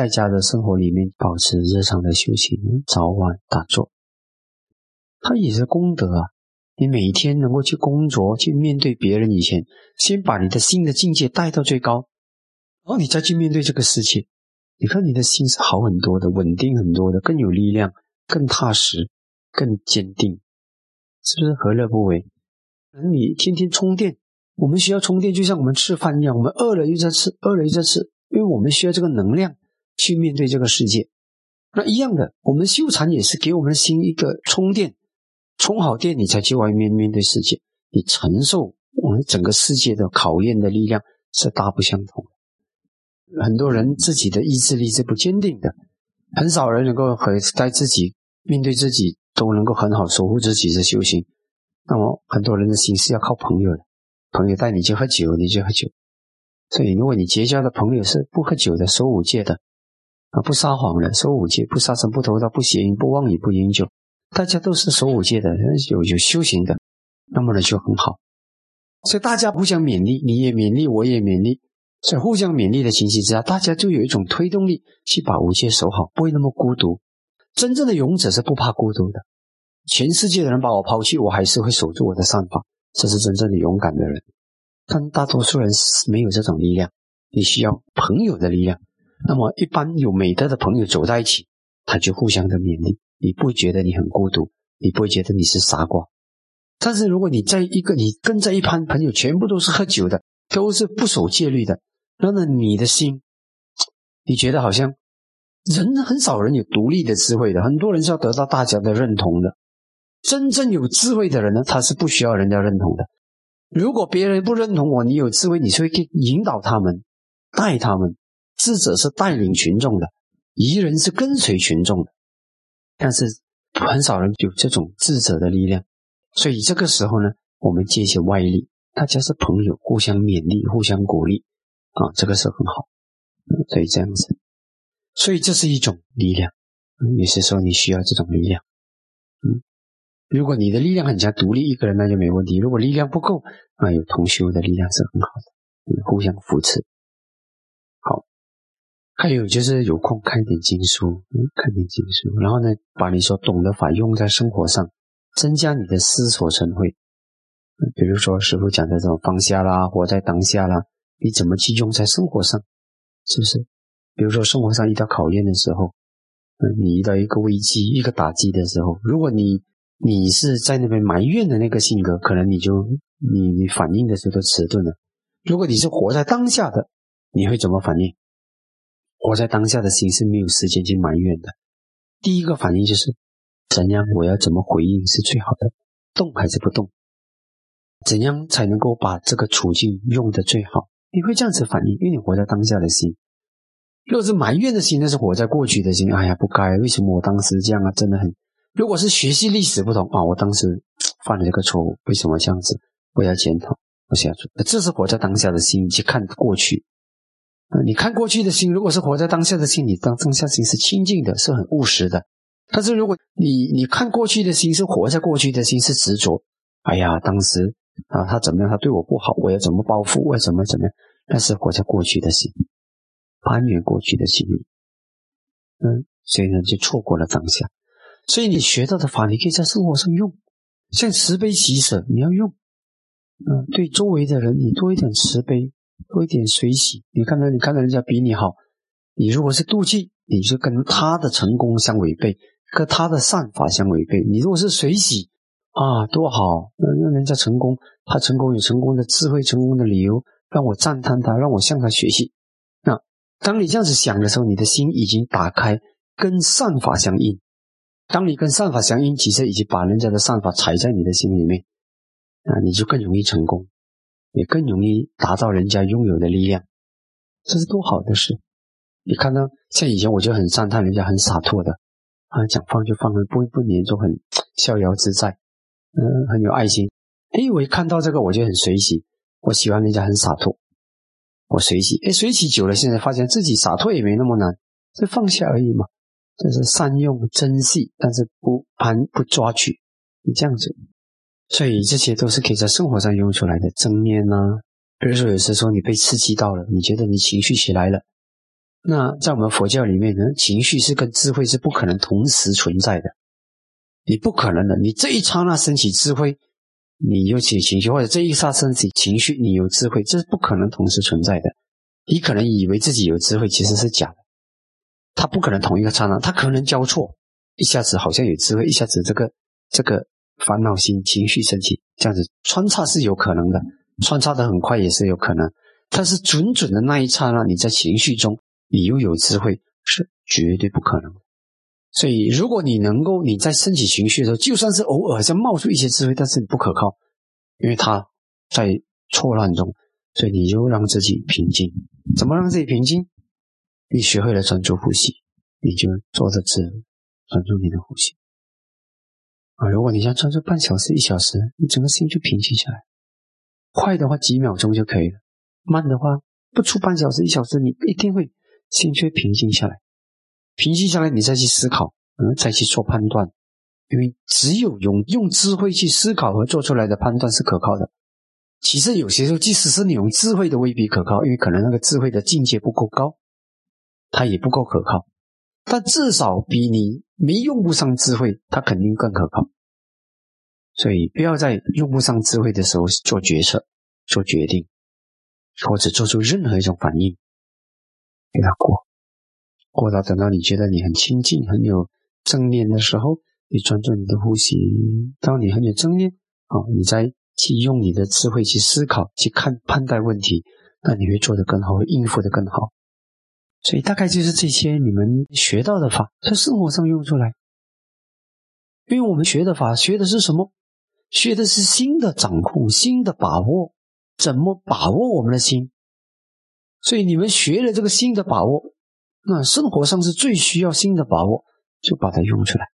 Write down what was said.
在家的生活里面保持日常的修行，早晚打坐，它也是功德啊。你每天能够去工作，去面对别人以前，先把你的心的境界带到最高，然后你再去面对这个世界。你看你的心是好很多的，稳定很多的，更有力量，更踏实，更坚定，是不是何乐不为？你天天充电，我们需要充电，就像我们吃饭一样，我们饿了又在吃，饿了又在吃，因为我们需要这个能量去面对这个世界。那一样的，我们修禅也是给我们的心一个充电。充好电，你才去外面面对世界。你承受我们整个世界的考验的力量是大不相同。很多人自己的意志力是不坚定的，很少人能够和在自己面对自己都能够很好守护自己的修行。那么很多人的心是要靠朋友的，朋友带你去喝酒，你就喝酒。所以如果你结交的朋友是不喝酒的、守五戒的啊，不撒谎的、守五戒、不杀生、不偷盗、不邪淫、不妄语、不饮酒。大家都是守五戒的，有有修行的，那么呢就很好。所以大家互相勉励，你也勉励，我也勉励，在互相勉励的情形之下，大家就有一种推动力去把五戒守好，不会那么孤独。真正的勇者是不怕孤独的，全世界的人把我抛弃，我还是会守住我的善法，这是真正的勇敢的人。但大多数人是没有这种力量，你需要朋友的力量。那么一般有美德的朋友走在一起，他就互相的勉励。你不觉得你很孤独？你不会觉得你是傻瓜？但是如果你在一个你跟在一班朋友，全部都是喝酒的，都是不守戒律的，那么你的心，你觉得好像人很少人有独立的智慧的，很多人是要得到大家的认同的。真正有智慧的人呢，他是不需要人家认同的。如果别人不认同我，你有智慧，你是会去引导他们，带他们。智者是带领群众的，愚人是跟随群众的。但是很少人有这种智者的力量，所以这个时候呢，我们借一些外力，大家是朋友，互相勉励，互相鼓励，啊，这个是很好。所以这样子，所以这是一种力量。有些时候你需要这种力量。嗯，如果你的力量很强，独立一个人那就没问题。如果力量不够，啊，有同修的力量是很好的，互相扶持。还有就是有空看一点经书，看点经书，然后呢，把你所懂的法用在生活上，增加你的思索成慧。比如说师傅讲的这种放下啦，活在当下啦，你怎么去用在生活上？是不是？比如说生活上遇到考验的时候，嗯，你遇到一个危机、一个打击的时候，如果你你是在那边埋怨的那个性格，可能你就你你反应的时候都迟钝了。如果你是活在当下的，你会怎么反应？活在当下的心是没有时间去埋怨的。第一个反应就是怎样，我要怎么回应是最好的？动还是不动？怎样才能够把这个处境用的最好？你会这样子反应，因为你活在当下的心。如果是埋怨的心，那是活在过去的心。哎呀，不该，为什么我当时这样啊？真的很。如果是学习历史不同啊，我当时犯了这个错误，为什么这样子？我要检讨，我想做。这是活在当下的心去看过去。啊，你看过去的心，如果是活在当下的心，你当当下心是清净的，是很务实的。但是如果你你看过去的心是活在过去的心是执着，哎呀，当时啊他怎么样，他对我不好，我要怎么报复，我要怎么怎么样？那是活在过去的心，攀缘过去的心理，嗯，所以呢就错过了当下。所以你学到的法，你可以在生活上用，像慈悲喜舍，你要用，嗯，对周围的人你多一点慈悲。多一点随喜，你看到你看到人家比你好，你如果是妒忌，你就跟他的成功相违背，跟他的善法相违背。你如果是随喜啊，多好，让人家成功，他成功有成功的智慧，成功的理由，让我赞叹他，让我向他学习。那当你这样子想的时候，你的心已经打开，跟善法相应。当你跟善法相应，其实已经把人家的善法踩在你的心里面，啊，你就更容易成功。也更容易达到人家拥有的力量，这是多好的事！你看到像以前我就很赞叹人家很洒脱的啊，讲放就放，不不黏就很逍遥自在，嗯，很有爱心。哎，我一看到这个我就很随喜，我喜欢人家很洒脱，我随喜。哎，随喜久了，现在发现自己洒脱也没那么难，就放下而已嘛。这是善用珍惜，但是不攀不抓取，你这样子。所以这些都是可以在生活上用出来的正念呐。比如说，有时说你被刺激到了，你觉得你情绪起来了，那在我们佛教里面呢，情绪是跟智慧是不可能同时存在的，你不可能的。你这一刹那升起智慧，你有起情绪；或者这一刹升起情绪，你有智慧，这是不可能同时存在的。你可能以为自己有智慧，其实是假的。它不可能同一个刹那，它可能交错，一下子好像有智慧，一下子这个这个烦恼心情绪升起，这样子穿插是有可能的，穿插的很快也是有可能。但是准准的那一刹那，你在情绪中。你又有智慧是绝对不可能，所以如果你能够你在升起情绪的时候，就算是偶尔在冒出一些智慧，但是不可靠，因为它在错乱中，所以你就让自己平静。怎么让自己平静？你学会了专注呼吸，你就坐着自专注你的呼吸啊。如果你想专注半小时、一小时，你整个心就平静下来。快的话几秒钟就可以了，慢的话不出半小时、一小时，你一定会。心却平静下来，平静下来，你再去思考，嗯，再去做判断，因为只有用用智慧去思考和做出来的判断是可靠的。其实有些时候，即使是你用智慧的，未必可靠，因为可能那个智慧的境界不够高，它也不够可靠。但至少比你没用不上智慧，它肯定更可靠。所以，不要在用不上智慧的时候做决策、做决定，或者做出任何一种反应。给它过，过到等到你觉得你很清净、很有正念的时候，你专注你的呼吸。当你很有正念，啊，你再去用你的智慧去思考、去看判断问题，那你会做得更好，会应付得更好。所以大概就是这些你们学到的法，在生活上用出来。因为我们学的法，学的是什么？学的是心的掌控、心的把握，怎么把握我们的心？所以你们学了这个心的把握，那生活上是最需要心的把握，就把它用出来。